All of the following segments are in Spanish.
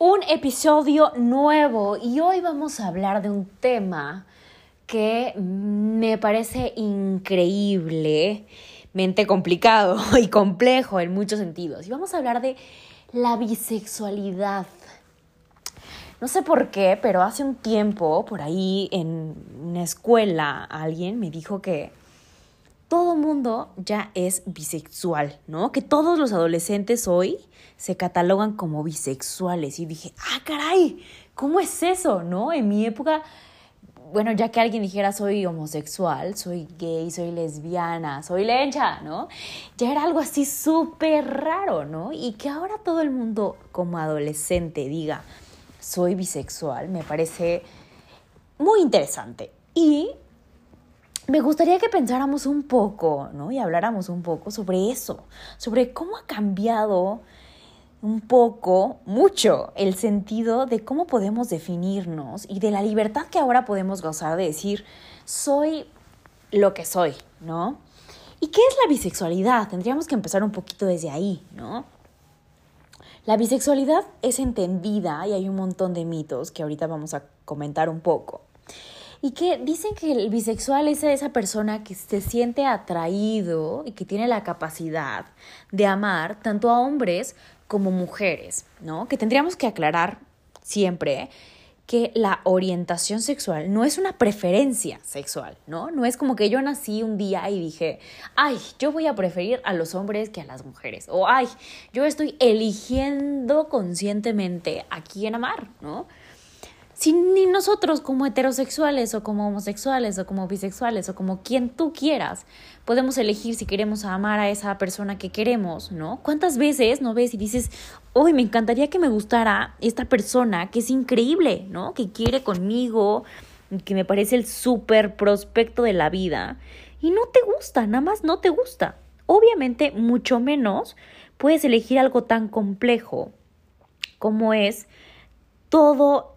Un episodio nuevo y hoy vamos a hablar de un tema que me parece increíblemente complicado y complejo en muchos sentidos. Y vamos a hablar de la bisexualidad. No sé por qué, pero hace un tiempo, por ahí en una escuela, alguien me dijo que todo mundo ya es bisexual, ¿no? Que todos los adolescentes hoy se catalogan como bisexuales. Y dije, ah, caray, ¿cómo es eso, no? En mi época, bueno, ya que alguien dijera soy homosexual, soy gay, soy lesbiana, soy lencha, ¿no? Ya era algo así súper raro, ¿no? Y que ahora todo el mundo como adolescente diga soy bisexual, me parece muy interesante. Y me gustaría que pensáramos un poco, ¿no? Y habláramos un poco sobre eso, sobre cómo ha cambiado un poco, mucho, el sentido de cómo podemos definirnos y de la libertad que ahora podemos gozar de decir, soy lo que soy, ¿no? ¿Y qué es la bisexualidad? Tendríamos que empezar un poquito desde ahí, ¿no? La bisexualidad es entendida y hay un montón de mitos que ahorita vamos a comentar un poco y que dicen que el bisexual es esa persona que se siente atraído y que tiene la capacidad de amar tanto a hombres como mujeres, ¿no? Que tendríamos que aclarar siempre que la orientación sexual no es una preferencia sexual, ¿no? No es como que yo nací un día y dije, ay, yo voy a preferir a los hombres que a las mujeres, o ay, yo estoy eligiendo conscientemente a quién amar, ¿no? Si ni nosotros como heterosexuales o como homosexuales o como bisexuales o como quien tú quieras podemos elegir si queremos amar a esa persona que queremos, ¿no? ¿Cuántas veces no ves y dices, hoy me encantaría que me gustara esta persona que es increíble, ¿no? Que quiere conmigo, que me parece el súper prospecto de la vida y no te gusta, nada más no te gusta. Obviamente, mucho menos puedes elegir algo tan complejo como es todo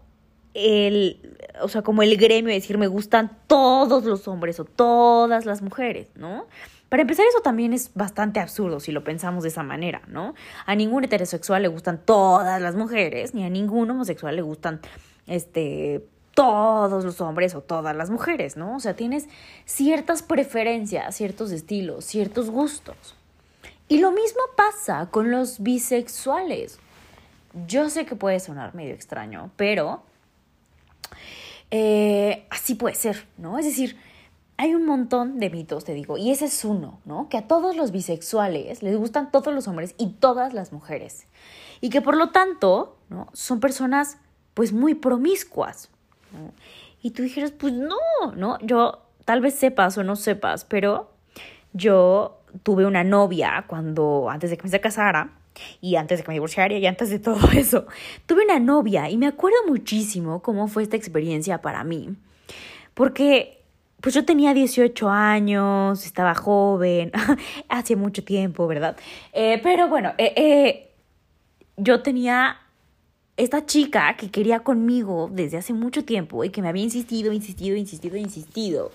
el, o sea, como el gremio de decir me gustan todos los hombres o todas las mujeres, ¿no? Para empezar, eso también es bastante absurdo si lo pensamos de esa manera, ¿no? A ningún heterosexual le gustan todas las mujeres, ni a ningún homosexual le gustan, este, todos los hombres o todas las mujeres, ¿no? O sea, tienes ciertas preferencias, ciertos estilos, ciertos gustos. Y lo mismo pasa con los bisexuales. Yo sé que puede sonar medio extraño, pero eh, así puede ser, ¿no? Es decir, hay un montón de mitos, te digo, y ese es uno, ¿no? Que a todos los bisexuales les gustan todos los hombres y todas las mujeres. Y que por lo tanto, ¿no? Son personas pues muy promiscuas. Y tú dijeras, pues no, ¿no? Yo tal vez sepas o no sepas, pero yo tuve una novia cuando, antes de que me se casara, y antes de que me divorciara y antes de todo eso, tuve una novia y me acuerdo muchísimo cómo fue esta experiencia para mí. Porque pues yo tenía 18 años, estaba joven, hace mucho tiempo, ¿verdad? Eh, pero bueno, eh, eh, yo tenía esta chica que quería conmigo desde hace mucho tiempo y que me había insistido, insistido, insistido, insistido.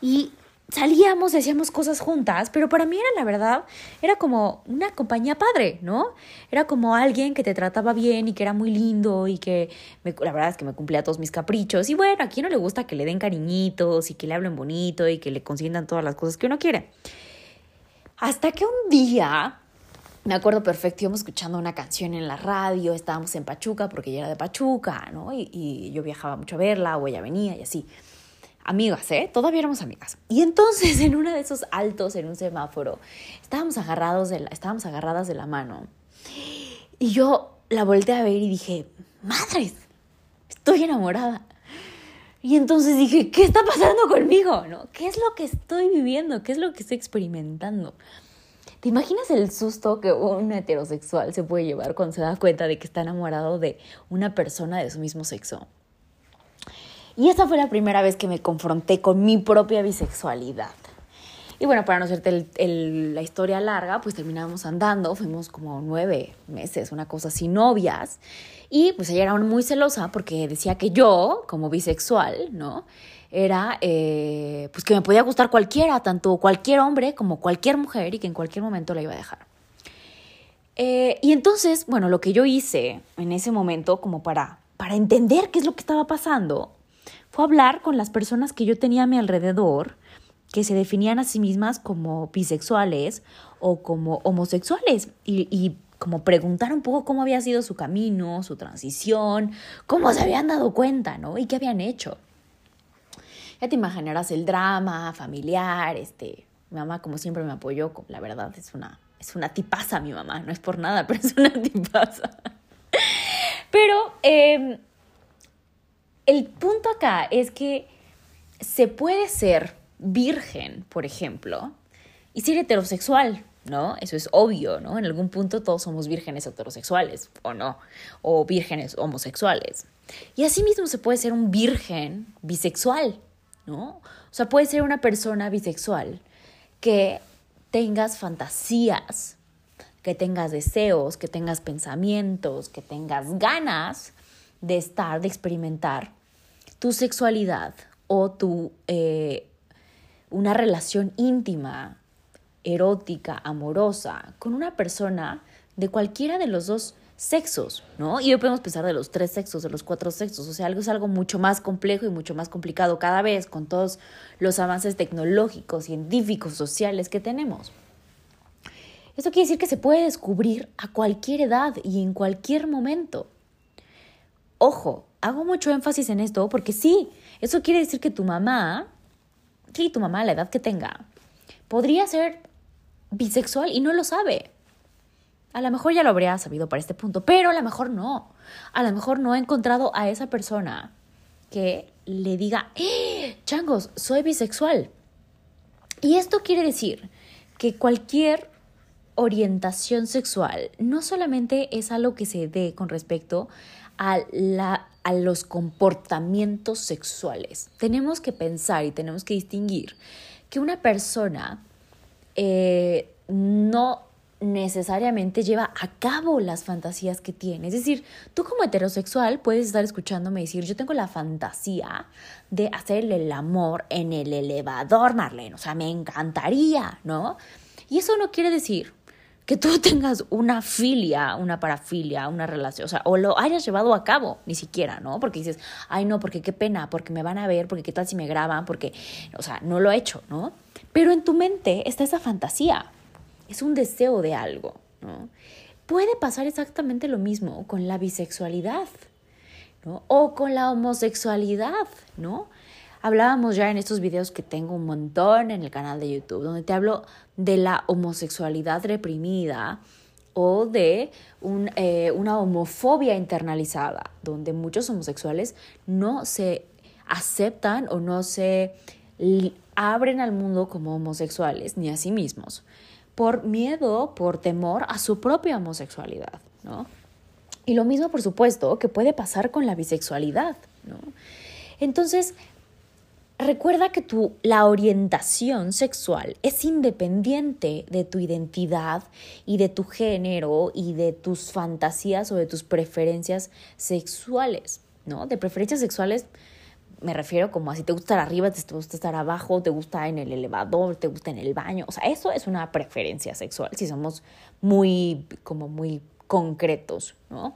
Y salíamos hacíamos cosas juntas, pero para mí era la verdad, era como una compañía padre, ¿no? Era como alguien que te trataba bien y que era muy lindo y que la verdad es que me cumplía todos mis caprichos. Y bueno, a quien no le gusta que le den cariñitos y que le hablen bonito y que le consientan todas las cosas que uno quiere. Hasta que un día, me acuerdo perfecto, íbamos escuchando una canción en la radio, estábamos en Pachuca porque ella era de Pachuca, ¿no? Y yo viajaba mucho a verla o ella venía y así amigas, ¿eh? Todavía éramos amigas. Y entonces en uno de esos altos en un semáforo, estábamos, agarrados de la, estábamos agarradas de la mano. Y yo la volteé a ver y dije, madres, estoy enamorada. Y entonces dije, ¿qué está pasando conmigo? ¿No? ¿Qué es lo que estoy viviendo? ¿Qué es lo que estoy experimentando? ¿Te imaginas el susto que un heterosexual se puede llevar cuando se da cuenta de que está enamorado de una persona de su mismo sexo? Y esta fue la primera vez que me confronté con mi propia bisexualidad. Y bueno, para no hacerte la historia larga, pues terminamos andando, fuimos como nueve meses, una cosa así, novias. Y pues ella era muy celosa porque decía que yo, como bisexual, ¿no? Era, eh, pues que me podía gustar cualquiera, tanto cualquier hombre como cualquier mujer y que en cualquier momento la iba a dejar. Eh, y entonces, bueno, lo que yo hice en ese momento como para, para entender qué es lo que estaba pasando, fue hablar con las personas que yo tenía a mi alrededor, que se definían a sí mismas como bisexuales o como homosexuales y, y como preguntar un poco cómo había sido su camino, su transición, cómo se habían dado cuenta, ¿no? Y qué habían hecho. Ya te imaginarás el drama familiar, este, mi mamá como siempre me apoyó, la verdad es una, es una tipaza mi mamá, no es por nada, pero es una tipaza. Pero eh, el punto acá es que se puede ser virgen, por ejemplo, y ser heterosexual, ¿no? Eso es obvio, ¿no? En algún punto todos somos vírgenes heterosexuales, o no, o vírgenes homosexuales. Y asimismo se puede ser un virgen bisexual, ¿no? O sea, puede ser una persona bisexual que tengas fantasías, que tengas deseos, que tengas pensamientos, que tengas ganas de estar, de experimentar tu sexualidad o tu, eh, una relación íntima, erótica, amorosa, con una persona de cualquiera de los dos sexos, ¿no? Y hoy podemos pensar de los tres sexos, de los cuatro sexos, o sea, algo es algo mucho más complejo y mucho más complicado cada vez con todos los avances tecnológicos, científicos, sociales que tenemos. Esto quiere decir que se puede descubrir a cualquier edad y en cualquier momento. Ojo, hago mucho énfasis en esto porque sí, eso quiere decir que tu mamá, que tu mamá a la edad que tenga, podría ser bisexual y no lo sabe. A lo mejor ya lo habría sabido para este punto, pero a lo mejor no. A lo mejor no ha encontrado a esa persona que le diga, ¡Eh, changos, soy bisexual. Y esto quiere decir que cualquier orientación sexual no solamente es algo que se dé con respecto a, la, a los comportamientos sexuales. Tenemos que pensar y tenemos que distinguir que una persona eh, no necesariamente lleva a cabo las fantasías que tiene. Es decir, tú como heterosexual puedes estar escuchándome decir, yo tengo la fantasía de hacerle el amor en el elevador, Marlene. O sea, me encantaría, ¿no? Y eso no quiere decir que tú tengas una filia, una parafilia, una relación, o sea, o lo hayas llevado a cabo, ni siquiera, ¿no? Porque dices, ay, no, porque qué pena, porque me van a ver, porque qué tal si me graban, porque, o sea, no lo he hecho, ¿no? Pero en tu mente está esa fantasía, es un deseo de algo, ¿no? Puede pasar exactamente lo mismo con la bisexualidad, ¿no? O con la homosexualidad, ¿no? Hablábamos ya en estos videos que tengo un montón en el canal de YouTube, donde te hablo de la homosexualidad reprimida o de eh, una homofobia internalizada, donde muchos homosexuales no se aceptan o no se abren al mundo como homosexuales ni a sí mismos, por miedo, por temor a su propia homosexualidad, ¿no? Y lo mismo, por supuesto, que puede pasar con la bisexualidad, ¿no? Entonces, Recuerda que tu, la orientación sexual es independiente de tu identidad y de tu género y de tus fantasías o de tus preferencias sexuales, ¿no? De preferencias sexuales me refiero como a si te gusta estar arriba, te gusta estar abajo, te gusta en el elevador, te gusta en el baño, o sea, eso es una preferencia sexual, si somos muy, como muy concretos, ¿no?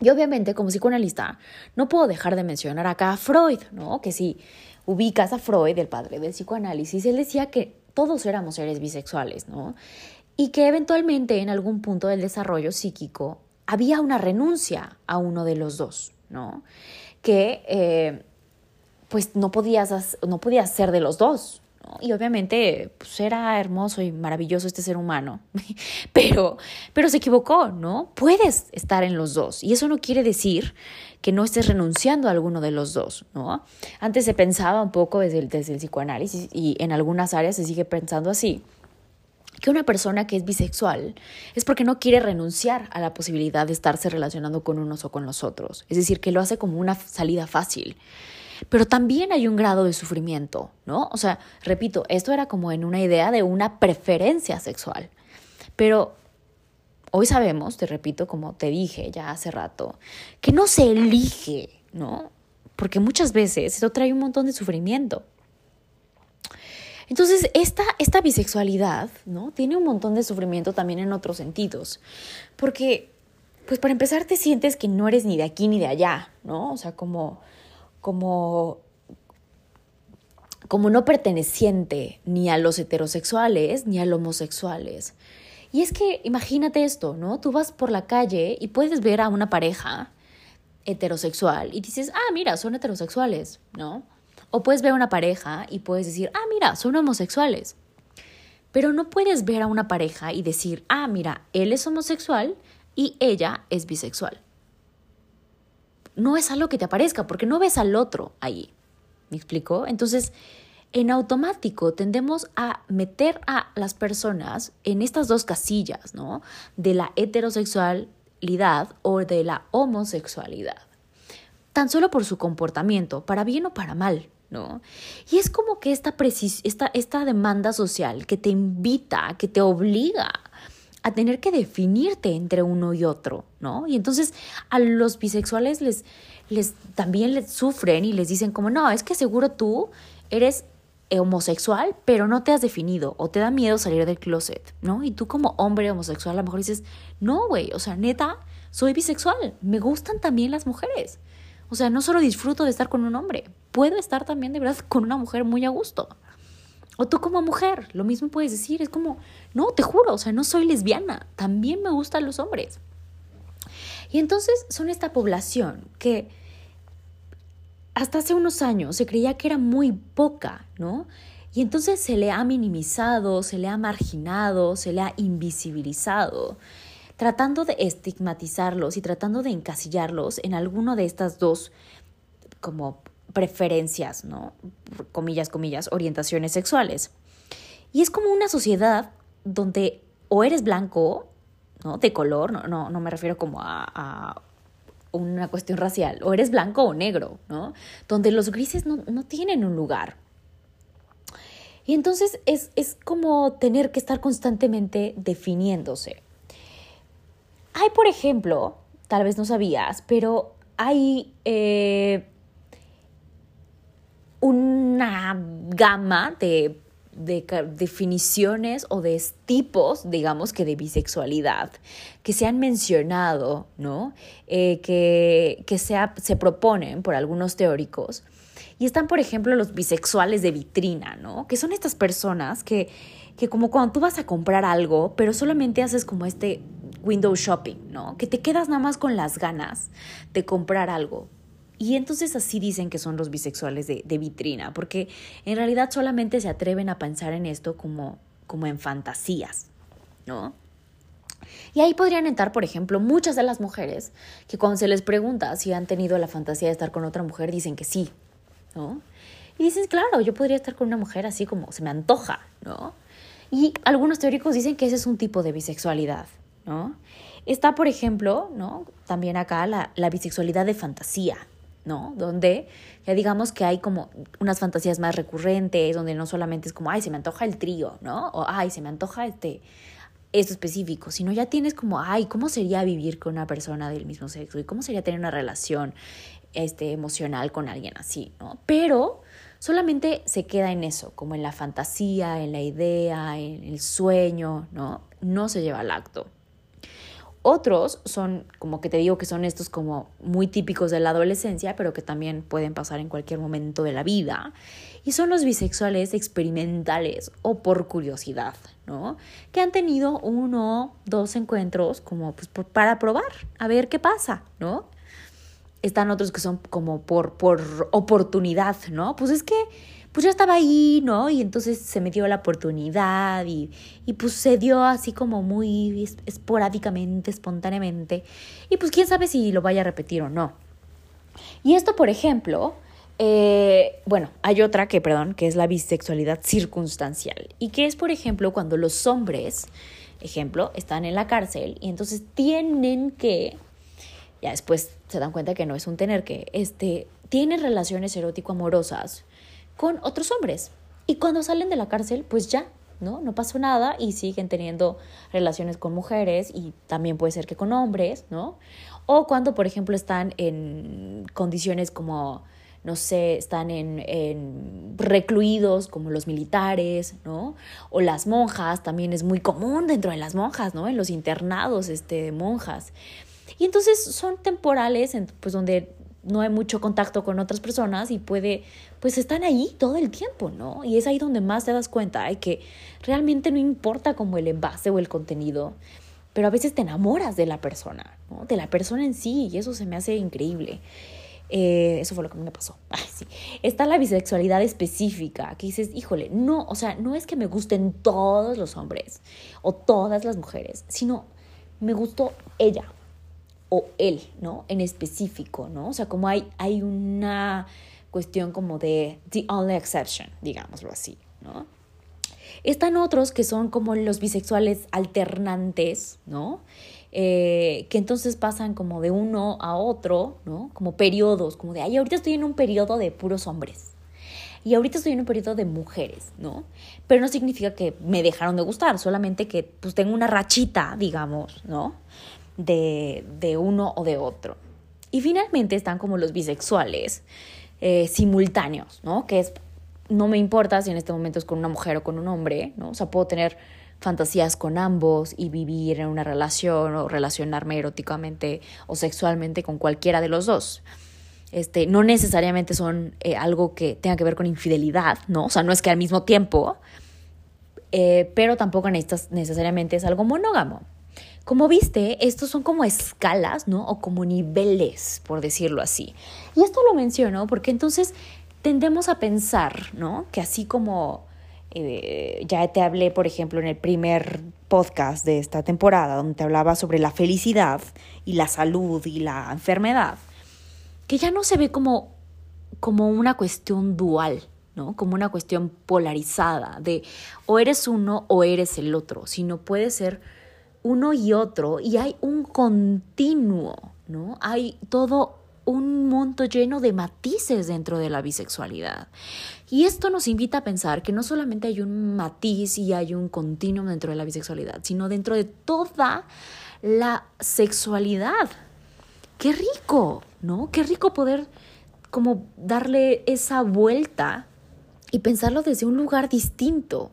Y obviamente, como psicoanalista, no puedo dejar de mencionar acá a Freud, ¿no? Que si ubicas a Freud, el padre del psicoanálisis, él decía que todos éramos seres bisexuales, ¿no? Y que eventualmente en algún punto del desarrollo psíquico había una renuncia a uno de los dos, ¿no? Que eh, pues no podías, no podías ser de los dos, y obviamente pues, era hermoso y maravilloso este ser humano, pero, pero se equivocó, ¿no? Puedes estar en los dos y eso no quiere decir que no estés renunciando a alguno de los dos, ¿no? Antes se pensaba un poco desde el, desde el psicoanálisis y en algunas áreas se sigue pensando así, que una persona que es bisexual es porque no quiere renunciar a la posibilidad de estarse relacionando con unos o con los otros. Es decir, que lo hace como una salida fácil. Pero también hay un grado de sufrimiento, ¿no? O sea, repito, esto era como en una idea de una preferencia sexual. Pero hoy sabemos, te repito, como te dije ya hace rato, que no se elige, ¿no? Porque muchas veces eso trae un montón de sufrimiento. Entonces, esta, esta bisexualidad, ¿no? Tiene un montón de sufrimiento también en otros sentidos. Porque, pues para empezar, te sientes que no eres ni de aquí ni de allá, ¿no? O sea, como, como, como no perteneciente ni a los heterosexuales ni a los homosexuales. Y es que imagínate esto, ¿no? Tú vas por la calle y puedes ver a una pareja heterosexual y dices, ah, mira, son heterosexuales, ¿no? O puedes ver a una pareja y puedes decir, ah, mira, son homosexuales. Pero no puedes ver a una pareja y decir, ah, mira, él es homosexual y ella es bisexual. No es algo que te aparezca porque no ves al otro ahí. ¿Me explico? Entonces, en automático tendemos a meter a las personas en estas dos casillas, ¿no? De la heterosexualidad o de la homosexualidad. Tan solo por su comportamiento, para bien o para mal. ¿no? Y es como que esta, esta, esta demanda social que te invita, que te obliga a tener que definirte entre uno y otro, ¿no? Y entonces a los bisexuales les, les también les sufren y les dicen como, no, es que seguro tú eres homosexual, pero no te has definido o te da miedo salir del closet, ¿no? Y tú como hombre homosexual a lo mejor dices, no, güey, o sea, neta, soy bisexual, me gustan también las mujeres. O sea, no solo disfruto de estar con un hombre, puedo estar también de verdad con una mujer muy a gusto. O tú como mujer, lo mismo puedes decir, es como, no, te juro, o sea, no soy lesbiana, también me gustan los hombres. Y entonces son esta población que hasta hace unos años se creía que era muy poca, ¿no? Y entonces se le ha minimizado, se le ha marginado, se le ha invisibilizado tratando de estigmatizarlos y tratando de encasillarlos en alguno de estas dos como preferencias, ¿no? Comillas, comillas, orientaciones sexuales. Y es como una sociedad donde o eres blanco, ¿no? De color, no, no, no me refiero como a, una cuestión racial, o eres blanco o negro, ¿no? Donde los grises no, no tienen un lugar. Y entonces es, es como tener que estar constantemente definiéndose. Hay, por ejemplo, tal vez no sabías, pero hay eh, una gama de, definiciones o de tipos, digamos, que de bisexualidad que se han mencionado, ¿no? Eh, que, que se proponen por algunos teóricos. Y están, por ejemplo, los bisexuales de vitrina, ¿no? Que son estas personas que, que como cuando tú vas a comprar algo, pero solamente haces como este window shopping, ¿no? Que te quedas nada más con las ganas de comprar algo. Y entonces así dicen que son los bisexuales de, vitrina, porque en realidad solamente se atreven a pensar en esto como, como en fantasías, ¿no? Y ahí podrían entrar, por ejemplo, muchas de las mujeres que cuando se les pregunta si han tenido la fantasía de estar con otra mujer, dicen que sí, ¿no? Y dicen, claro, yo podría estar con una mujer así como se me antoja, ¿no? Y algunos teóricos dicen que ese es un tipo de bisexualidad, ¿no? Está, por ejemplo, ¿no? También acá la, la bisexualidad de fantasía, ¿no? Donde ya digamos que hay como unas fantasías más recurrentes, donde no solamente es como, ay, se me antoja el trío, ¿no? O, ay, se me antoja este, esto específico, sino ya tienes como, ay, ¿cómo sería vivir con una persona del mismo sexo? ¿Y cómo sería tener una relación este, emocional con alguien así, ¿no? Pero solamente se queda en eso, como en la fantasía, en la idea, en el sueño, ¿no? No se lleva al acto. Otros son, como que te digo, que son estos como muy típicos de la adolescencia, pero que también pueden pasar en cualquier momento de la vida. Y son los bisexuales experimentales o por curiosidad, ¿no? Que han tenido uno, dos encuentros como pues, para probar, a ver qué pasa, ¿no? Están otros que son como por, por oportunidad, ¿no? Pues es que pues ya estaba ahí, ¿no? Y entonces se me dio la oportunidad y, y pues se dio así como muy esporádicamente, espontáneamente. Y pues quién sabe si lo vaya a repetir o no. Y esto, por ejemplo, Eh, bueno, hay otra que, perdón, que es la bisexualidad circunstancial. Y que es, por ejemplo, cuando los hombres, ejemplo, están en la cárcel y entonces tienen que, ya después se dan cuenta que no es un tener que, este, tienen relaciones erótico-amorosas con otros hombres. Y cuando salen de la cárcel, pues ya, ¿no? No pasó nada y siguen teniendo relaciones con mujeres y también puede ser que con hombres, ¿no? O cuando, por ejemplo, están en condiciones como no sé, están en, recluidos como los militares, ¿no? O las monjas, también es muy común dentro de las monjas, ¿no? En los internados este, de monjas. Y entonces son temporales, pues donde no hay mucho contacto con otras personas y puede, pues están ahí todo el tiempo, ¿no? Y es ahí donde más te das cuenta de que realmente no importa como el envase o el contenido, pero a veces te enamoras de la persona, ¿no? De la persona en sí, y eso se me hace increíble. Eh, eso fue lo que me pasó. Está la bisexualidad específica, que dices, híjole, no, o sea, no es que me gusten todos los hombres o todas las mujeres, sino me gustó ella o él, ¿no? En específico, ¿no? O sea, como hay, hay una cuestión como de the only exception, digámoslo así, ¿no? Están otros que son como los bisexuales alternantes, ¿no? Eh, que entonces pasan como de uno a otro, ¿no? Como periodos, como de, ay, ahorita estoy en un periodo de puros hombres. Y ahorita estoy en un periodo de mujeres, ¿no? Pero no significa que me dejaron de gustar, solamente que pues tengo una rachita, digamos, ¿no? De, de uno o de otro. Y finalmente están como los bisexuales eh, simultáneos, ¿no? Que es, no me importa si en este momento es con una mujer o con un hombre, ¿no? O sea, puedo tener fantasías con ambos y vivir en una relación o relacionarme eróticamente o sexualmente con cualquiera de los dos. Este, no necesariamente son eh, algo que tenga que ver con infidelidad, ¿no? O sea, no es que al mismo tiempo, eh, pero tampoco necesariamente es algo monógamo. Como viste, estos son como escalas, ¿no? O como niveles, por decirlo así. Y esto lo menciono porque entonces tendemos a pensar, ¿no? Que así como eh, ya te hablé, por ejemplo, en el primer podcast de esta temporada, donde te hablaba sobre la felicidad y la salud y la enfermedad, que ya no se ve como, como una cuestión dual, ¿no? Como una cuestión polarizada de o eres uno o eres el otro, sino puede ser uno y otro y hay un continuo, ¿no? Hay todo un monto lleno de matices dentro de la bisexualidad. Y esto nos invita a pensar que no solamente hay un matiz y hay un continuum dentro de la bisexualidad, sino dentro de toda la sexualidad. Qué rico, ¿no? Qué rico poder como darle esa vuelta y pensarlo desde un lugar distinto.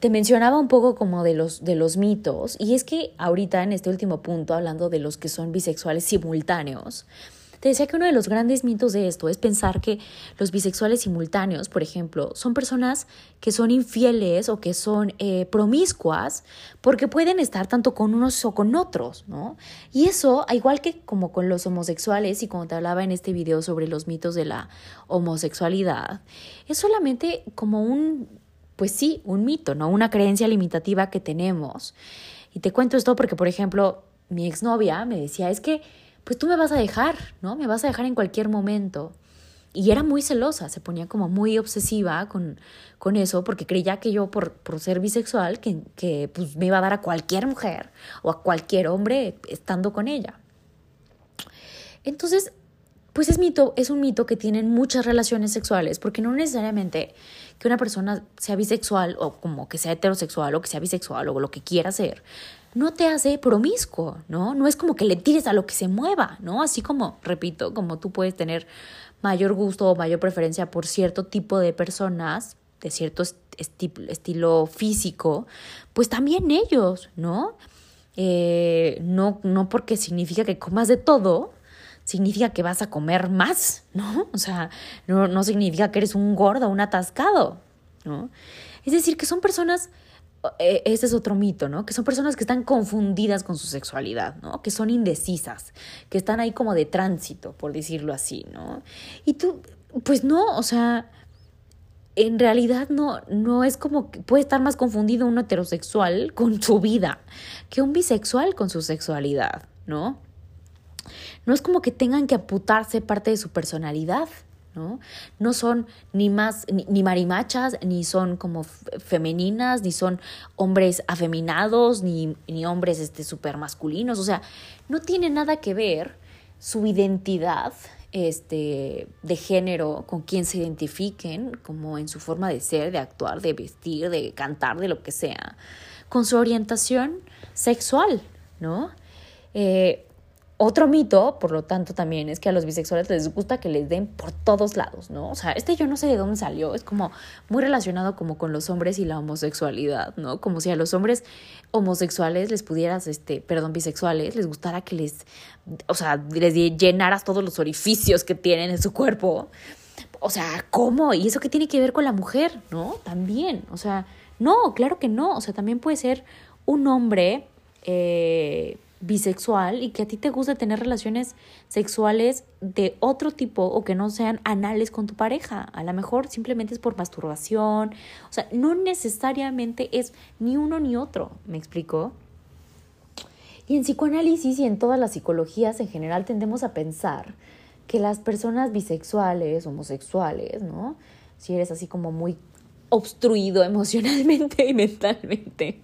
Te mencionaba un poco como de los, de los mitos, y es que ahorita en este último punto, hablando de los que son bisexuales simultáneos, te decía que uno de los grandes mitos de esto es pensar que los bisexuales simultáneos, por ejemplo, son personas que son infieles o que son eh, promiscuas porque pueden estar tanto con unos o con otros, ¿no? Y eso, igual que como con los homosexuales y como te hablaba en este video sobre los mitos de la homosexualidad, es solamente como un, pues sí, un mito, ¿no? Una creencia limitativa que tenemos. Y te cuento esto porque, por ejemplo, mi exnovia me decía, es que pues tú me vas a dejar, ¿no? Me vas a dejar en cualquier momento. Y era muy celosa, se ponía como muy obsesiva con, con eso, porque creía que yo, por, por ser bisexual, que, que pues, me iba a dar a cualquier mujer o a cualquier hombre estando con ella. Entonces, pues es mito, es un mito que tienen muchas relaciones sexuales, porque no necesariamente que una persona sea bisexual o como que sea heterosexual o que sea bisexual o lo que quiera ser, no te hace promiscuo, ¿no? No es como que le tires a lo que se mueva, ¿no? Así como, repito, como tú puedes tener mayor gusto o mayor preferencia por cierto tipo de personas, de cierto estilo físico, pues también ellos, ¿no? Eh, no, no porque significa que comas de todo, significa que vas a comer más, ¿no? O sea, no, no significa que eres un gordo, un atascado, ¿no? Es decir, que son personas e, ese es otro mito, ¿no? Que son personas que están confundidas con su sexualidad, ¿no? Que son indecisas, que están ahí como de tránsito, por decirlo así, ¿no? Y tú, pues no, o sea, en realidad no, no es como que puede estar más confundido un heterosexual con su vida que un bisexual con su sexualidad, ¿no? No es como que tengan que aputarse parte de su personalidad, ¿no? No son ni más, ni, marimachas, ni son como femeninas, ni son hombres afeminados, ni, ni hombres este, super masculinos, o sea, no tiene nada que ver su identidad este, de género con quien se identifiquen, como en su forma de ser, de actuar, de vestir, de cantar, de lo que sea, con su orientación sexual, ¿no? Eh, otro mito, por lo tanto, también es que a los bisexuales les gusta que les den por todos lados, ¿no? O sea, este yo no sé de dónde salió, es como muy relacionado como con los hombres y la homosexualidad, ¿no? Como si a los hombres homosexuales les pudieras, este, perdón, bisexuales, les gustara que les, o sea, les llenaras todos los orificios que tienen en su cuerpo. O sea, ¿cómo? ¿Y eso qué tiene que ver con la mujer? ¿No? También, o sea, no, claro que no, o sea, también puede ser un hombre, eh, bisexual y que a ti te gusta tener relaciones sexuales de otro tipo o que no sean anales con tu pareja. A lo mejor simplemente es por masturbación. O sea, no necesariamente es ni uno ni otro, ¿me explico? Y en psicoanálisis y en todas las psicologías en general tendemos a pensar que las personas bisexuales, homosexuales, ¿no? Si eres así como muy obstruido emocionalmente y mentalmente,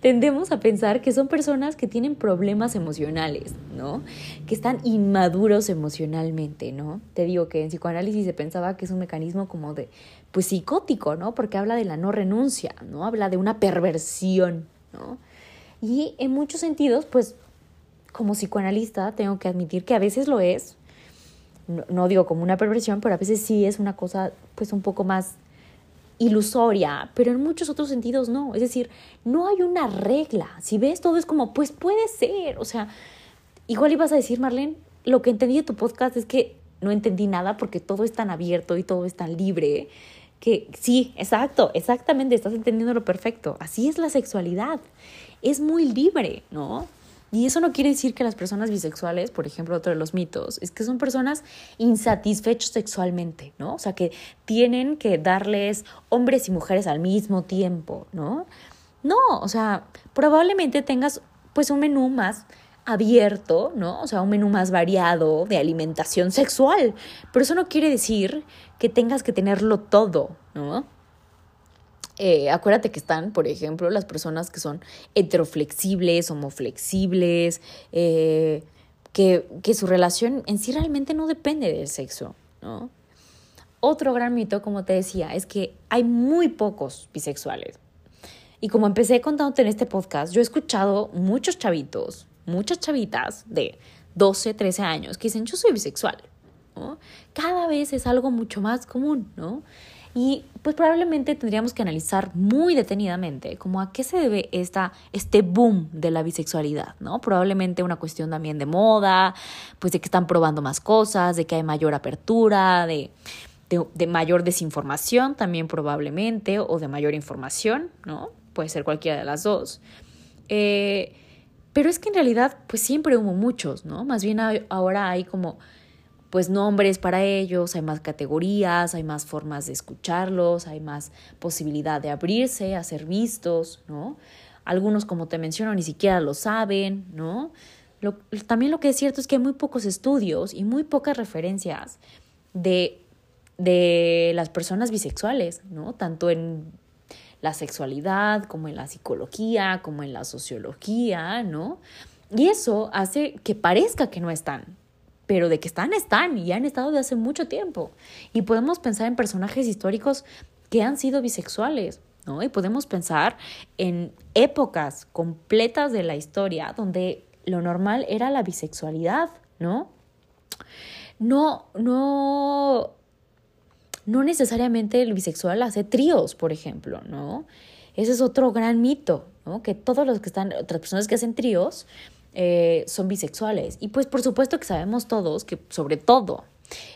tendemos a pensar que son personas que tienen problemas emocionales, ¿no? Que están inmaduros emocionalmente, ¿no? Te digo que en psicoanálisis se pensaba que es un mecanismo como de, pues psicótico, ¿no? Porque habla de la no renuncia, ¿no? Habla de una perversión, ¿no? Y en muchos sentidos, pues como psicoanalista tengo que admitir que a veces lo es, no, no digo como una perversión, pero a veces sí es una cosa pues un poco más ilusoria, pero en muchos otros sentidos no. Es decir, no hay una regla. Si ves todo es como, pues puede ser. O sea, igual ibas a decir, Marlene, lo que entendí de tu podcast es que no entendí nada porque todo es tan abierto y todo es tan libre que sí, exacto, exactamente, estás entendiendo lo perfecto. Así es la sexualidad. Es muy libre, ¿no? Y eso no quiere decir que las personas bisexuales, por ejemplo, otro de los mitos, es que son personas insatisfechos sexualmente, ¿no? O sea, que tienen que darles hombres y mujeres al mismo tiempo, ¿no? No, o sea, probablemente tengas pues un menú más abierto, ¿no? O sea, un menú más variado de alimentación sexual, pero eso no quiere decir que tengas que tenerlo todo, ¿no? Eh, acuérdate que están, por ejemplo, las personas que son heteroflexibles, homoflexibles, eh, que, que, su relación en sí realmente no depende del sexo, ¿no? Otro gran mito, como te decía, es que hay muy pocos bisexuales. Y como empecé contándote en este podcast, yo he escuchado muchos chavitos, muchas chavitas de 12, 13 años que dicen, yo soy bisexual, ¿no? Cada vez es algo mucho más común, ¿no? Y pues probablemente tendríamos que analizar muy detenidamente como a qué se debe esta, este boom de la bisexualidad, ¿no? Probablemente una cuestión también de moda, pues de que están probando más cosas, de que hay mayor apertura, de, de, mayor desinformación también probablemente, o de mayor información, ¿no? Puede ser cualquiera de las dos. Eh, pero es que en realidad pues siempre hubo muchos, ¿no? Más bien ahora hay como pues nombres para ellos, hay más categorías, hay más formas de escucharlos, hay más posibilidad de abrirse, a ser vistos, ¿no? Algunos, como te menciono, ni siquiera lo saben, ¿no? también lo que es cierto es que hay muy pocos estudios y muy pocas referencias de, de las personas bisexuales, ¿no? Tanto en la sexualidad como en la psicología, como en la sociología, ¿no? Y eso hace que parezca que no están, pero de que están, están y han estado de hace mucho tiempo. Y podemos pensar en personajes históricos que han sido bisexuales, ¿no? Y podemos pensar en épocas completas de la historia donde lo normal era la bisexualidad, ¿no? No, no, no necesariamente el bisexual hace tríos, por ejemplo, ¿no? Ese es otro gran mito, ¿no? Que todos los que están, otras personas que hacen tríos, eh, son bisexuales. Y pues por supuesto que sabemos todos que sobre todo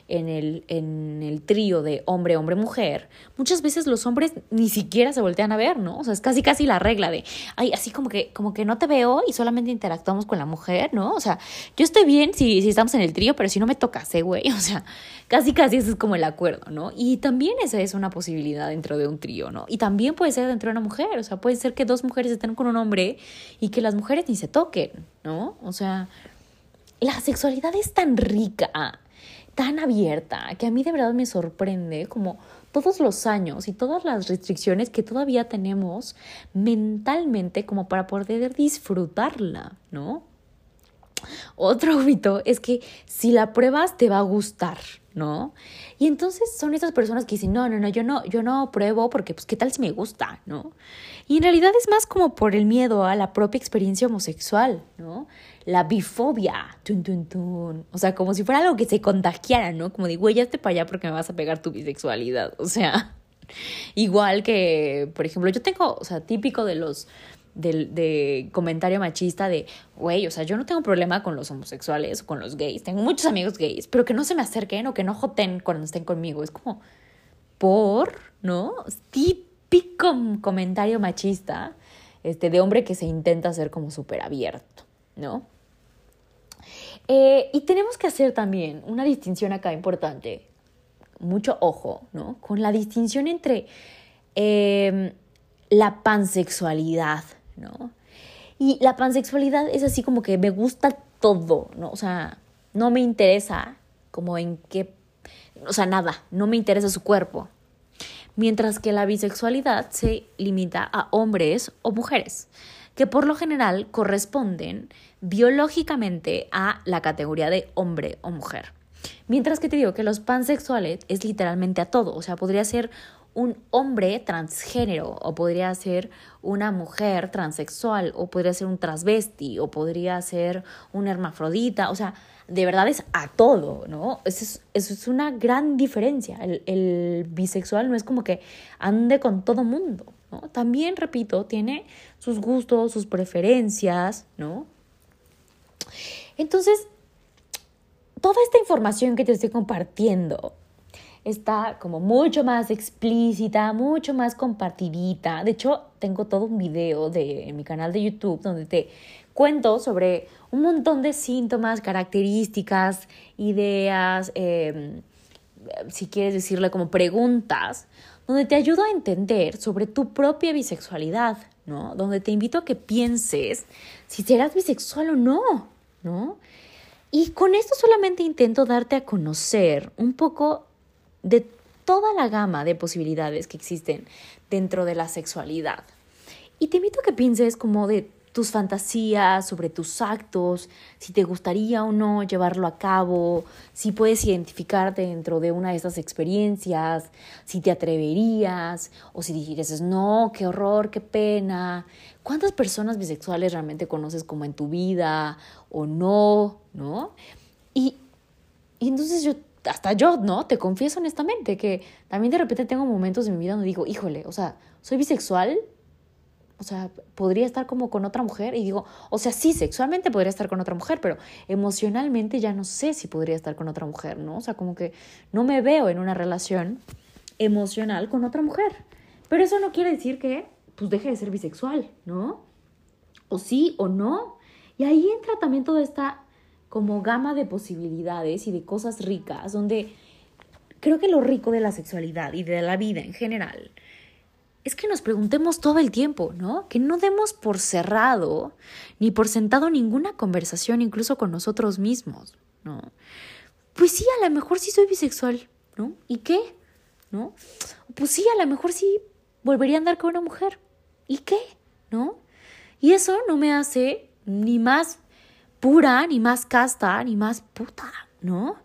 en el, en el trío de hombre, hombre, mujer, muchas veces los hombres ni siquiera se voltean a ver, ¿no? O sea, es casi casi la regla de, ay, así como que, como que no te veo y solamente interactuamos con la mujer, ¿no? O sea, yo estoy bien si, si estamos en el trío, pero si no me tocas, ¿eh, güey? O sea, casi casi ese es como el acuerdo, ¿no? Y también esa es una posibilidad dentro de un trío, ¿no? Y también puede ser dentro de una mujer, o sea, puede ser que dos mujeres estén con un hombre y que las mujeres ni se toquen, ¿no? O sea, la sexualidad es tan rica, tan abierta, que a mí de verdad me sorprende como todos los años y todas las restricciones que todavía tenemos mentalmente como para poder disfrutarla, ¿no? Otro mito es que si la pruebas te va a gustar, ¿no? Y entonces son esas personas que dicen, no, no, no, yo no, yo no pruebo porque, pues, ¿qué tal si me gusta, ¿no? Y en realidad es más como por el miedo a la propia experiencia homosexual, ¿no? La bifobia. O sea, como si fuera algo que se contagiara, ¿no? Como de, güey, ya esté para allá porque me vas a pegar tu bisexualidad. O sea, igual que, por ejemplo, yo tengo, o sea, típico de los de, de, comentario machista de, güey, o sea, yo no tengo problema con los homosexuales o con los gays, tengo muchos amigos gays, pero que no se me acerquen o que no joten cuando estén conmigo. Es como, por, ¿no? Típico comentario machista este, de hombre que se intenta ser como súper abierto, ¿no? Eh, y tenemos que hacer también una distinción acá importante, mucho ojo, ¿no? Con la distinción entre eh, la pansexualidad, ¿no? Y la pansexualidad es así como que me gusta todo, ¿no? O sea, no me interesa como en qué, o sea, nada, no me interesa su cuerpo. Mientras que la bisexualidad se limita a hombres o mujeres, que por lo general corresponden biológicamente a la categoría de hombre o mujer. Mientras que te digo que los pansexuales es literalmente a todo, o sea, podría ser un hombre transgénero o podría ser una mujer transexual o podría ser un transvesti o podría ser un hermafrodita, o sea, de verdad es a todo, ¿no? Eso es, es una gran diferencia. El, el, bisexual no es como que ande con todo mundo, ¿no? También, repito, tiene sus gustos, sus preferencias, ¿no? Entonces, toda esta información que te estoy compartiendo está como mucho más explícita, mucho más compartidita. De hecho, tengo todo un video de, en mi canal de YouTube donde te cuento sobre un montón de síntomas, características, ideas, em, si quieres decirle como preguntas, donde te ayudo a entender sobre tu propia bisexualidad, ¿no? Donde te invito a que pienses si serás bisexual o no, ¿no? Y con esto solamente intento darte a conocer un poco de toda la gama de posibilidades que existen dentro de la sexualidad. Y te invito a que pienses como de tus fantasías, sobre tus actos, si te gustaría o no llevarlo a cabo, si puedes identificarte dentro de una de estas experiencias, si te atreverías o si dices, no, qué horror, qué pena. ¿Cuántas personas bisexuales realmente conoces como en tu vida o no? ¿No? Y, y entonces yo hasta yo, ¿no? Te confieso honestamente que también de repente tengo momentos en mi vida donde digo, híjole, o sea, soy bisexual, o sea, podría estar como con otra mujer y digo, o sea, sí, sexualmente podría estar con otra mujer, pero emocionalmente ya no sé si podría estar con otra mujer, ¿no? O sea, como que no me veo en una relación emocional con otra mujer. Pero eso no quiere decir que, pues, deje de ser bisexual, ¿no? O sí o no. Y ahí entra también toda esta como gama de posibilidades y de cosas ricas, donde creo que lo rico de la sexualidad y de la vida en general es que nos preguntemos todo el tiempo, ¿no? Que no demos por cerrado ni por sentado ninguna conversación, incluso con nosotros mismos, ¿no? Pues sí, a lo mejor sí soy bisexual, ¿no? ¿Y qué? ¿No? Pues sí, a lo mejor sí volvería a andar con una mujer. ¿Y qué? ¿No? Y eso no me hace ni más pura, ni más casta, ni más puta, ¿no?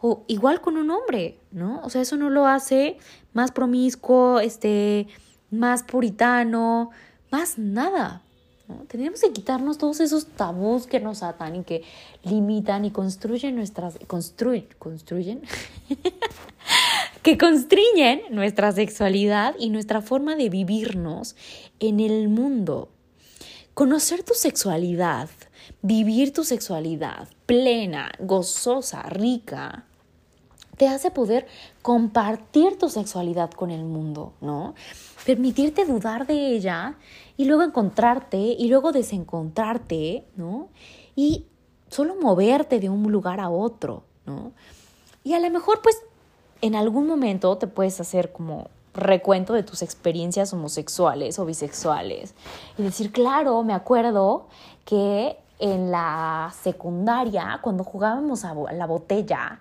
O igual con un hombre, ¿no? O sea, eso no lo hace más promiscuo, este, más puritano, más nada. Tenemos que quitarnos todos esos tabús que nos atan y que limitan y construyen nuestras... Construyen, construyen. que constriñen nuestra sexualidad y nuestra forma de vivirnos en el mundo. Conocer tu sexualidad vivir tu sexualidad plena, gozosa, rica, te hace poder compartir tu sexualidad con el mundo, ¿no? Permitirte dudar de ella y luego encontrarte y luego desencontrarte, ¿no? Y solo moverte de un lugar a otro, ¿no? Y a lo mejor pues en algún momento te puedes hacer como recuento de tus experiencias homosexuales o bisexuales y decir, claro, me acuerdo que en la secundaria, cuando jugábamos a la botella,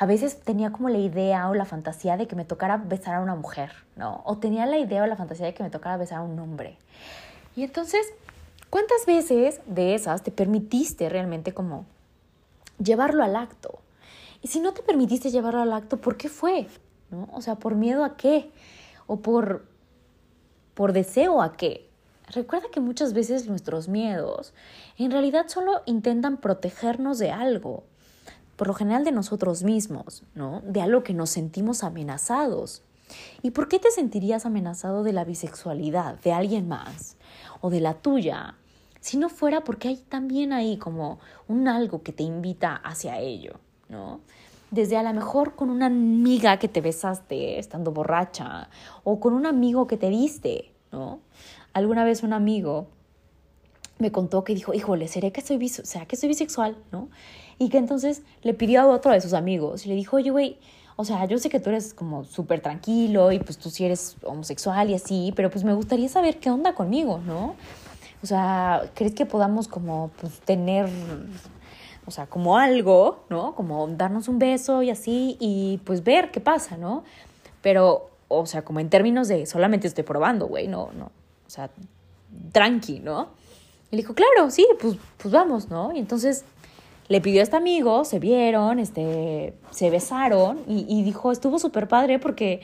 a veces tenía como la idea o la fantasía de que me tocara besar a una mujer, ¿no? O tenía la idea o la fantasía de que me tocara besar a un hombre. Y entonces, ¿cuántas veces de esas te permitiste realmente como llevarlo al acto? Y si no te permitiste llevarlo al acto, ¿por qué fue? ¿No? O sea, ¿por miedo a qué? ¿O por, por deseo a qué? Recuerda que muchas veces nuestros miedos en realidad solo intentan protegernos de algo, por lo general de nosotros mismos, ¿no? De algo que nos sentimos amenazados. ¿Y por qué te sentirías amenazado de la bisexualidad de alguien más o de la tuya? Si no fuera porque hay también ahí como un algo que te invita hacia ello, ¿no? Desde a lo mejor con una amiga que te besaste estando borracha o con un amigo que te diste, ¿no? Alguna vez un amigo me contó que dijo, híjole, ¿seré que soy, que soy bisexual? ¿no? Y que entonces le pidió a otro de sus amigos y le dijo, oye, güey, o sea, yo sé que tú eres como súper tranquilo y pues tú sí eres homosexual y así, pero pues me gustaría saber qué onda conmigo, ¿no? O sea, ¿crees que podamos como pues tener, o sea, como algo, ¿no? Como darnos un beso y así y pues ver qué pasa, ¿no? Pero, o sea, como en términos de solamente estoy probando, güey, no, no, o sea, tranqui, ¿no? Y le dijo, claro, sí, pues, pues vamos, ¿no? Y entonces le pidió a este amigo, se vieron, este, se besaron y, y dijo, estuvo súper padre porque,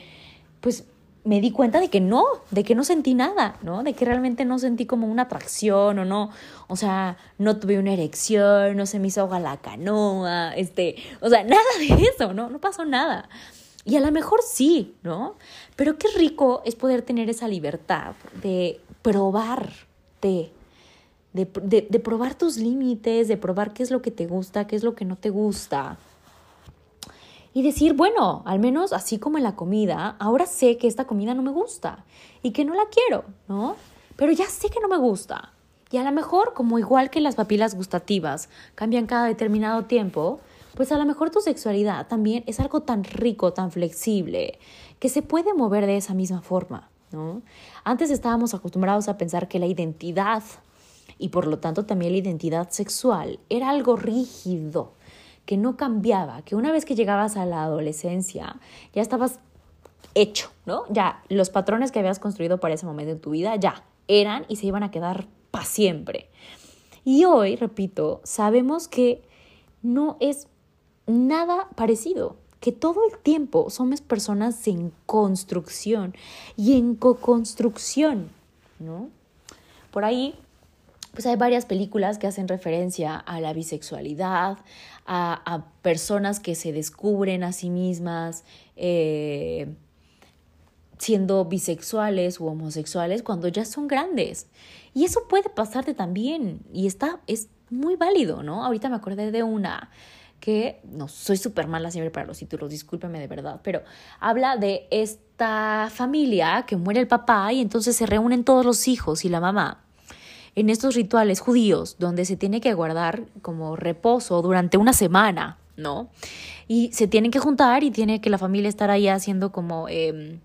pues, me di cuenta de que no, de que no sentí nada, ¿no? De que realmente no sentí como una atracción o no, o sea, no tuve una erección, no se me hizo agua la canoa, este, o sea, nada de eso, ¿no? No pasó nada. Y a lo mejor sí, ¿no? Pero qué rico es poder tener esa libertad de probarte, de, de, de probar tus límites, de probar qué es lo que te gusta, qué es lo que no te gusta. Y decir, bueno, al menos así como en la comida, ahora sé que esta comida no me gusta y que no la quiero, ¿no? Pero ya sé que no me gusta. Y a lo mejor, como igual que las papilas gustativas cambian cada determinado tiempo, pues a lo mejor tu sexualidad también es algo tan rico, tan flexible, que se puede mover de esa misma forma, ¿no? Antes estábamos acostumbrados a pensar que la identidad y por lo tanto también la identidad sexual era algo rígido, que no cambiaba, que una vez que llegabas a la adolescencia ya estabas hecho, ¿no? Ya los patrones que habías construido para ese momento en tu vida ya eran y se iban a quedar para siempre. Y hoy, repito, sabemos que no es nada parecido, que todo el tiempo somos personas en construcción y en co-construcción, ¿no? Por ahí, pues hay varias películas que hacen referencia a la bisexualidad, a, personas que se descubren a sí mismas eh, siendo bisexuales u homosexuales cuando ya son grandes. Y eso puede pasarte también y está, es muy válido, ¿no? Ahorita me acordé de una que, no, soy súper mala siempre para los títulos, discúlpeme de verdad, pero habla de esta familia que muere el papá y entonces se reúnen todos los hijos y la mamá en estos rituales judíos donde se tiene que guardar como reposo durante una semana, ¿no? Y se tienen que juntar y tiene que la familia estar ahí haciendo como, em,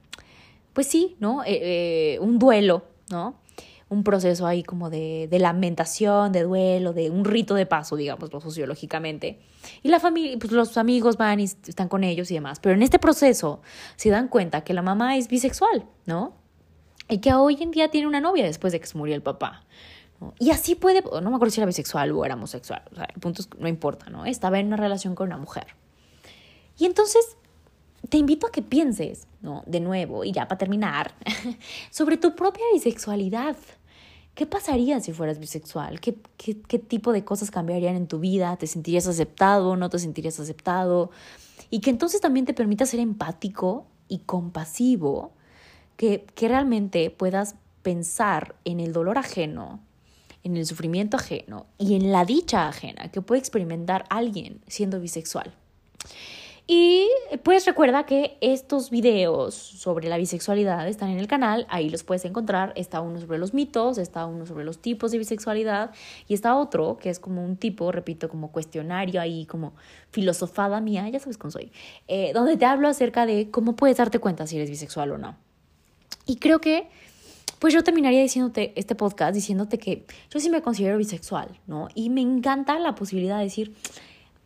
pues sí, ¿no? Eh, eh, un duelo, ¿no? un proceso ahí como de, de, lamentación, de duelo, de un rito de paso, digámoslo sociológicamente. Y la familia, pues los amigos van y están con ellos y demás. Pero en este proceso se dan cuenta que la mamá es bisexual, ¿no? Y que hoy en día tiene una novia después de que se murió el papá. Y así puede, no me acuerdo si era bisexual o era homosexual, o sea, el no importa, ¿no? Estaba en una relación con una mujer. Y entonces te invito a que pienses, ¿no? De nuevo, y ya para terminar, sobre tu propia bisexualidad. ¿Qué pasaría si fueras bisexual? ¿Qué, ¿Qué, qué, tipo de cosas cambiarían en tu vida? ¿Te sentirías aceptado? ¿No te sentirías aceptado? Y que entonces también te permita ser empático y compasivo, que, que realmente puedas pensar en el dolor ajeno, en el sufrimiento ajeno y en la dicha ajena que puede experimentar alguien siendo bisexual. Y pues recuerda que estos videos sobre la bisexualidad están en el canal, ahí los puedes encontrar. Está uno sobre los mitos, está uno sobre los tipos de bisexualidad y está otro que es como un tipo, repito, como cuestionario ahí, como filosofada mía, ya sabes cómo soy, eh, donde te hablo acerca de cómo puedes darte cuenta si eres bisexual o no. Y creo que pues yo terminaría diciéndote este podcast, diciéndote que yo sí me considero bisexual, ¿no? Y me encanta la posibilidad de decir,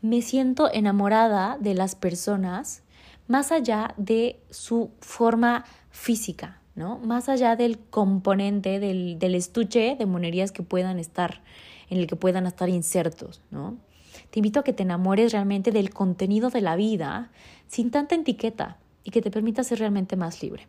me siento enamorada de las personas más allá de su forma física, ¿no? Más allá del componente, del, del estuche de monerías que puedan estar, en el que puedan estar insertos, ¿no? Te invito a que te enamores realmente del contenido de la vida sin tanta etiqueta y que te permita ser realmente más libre.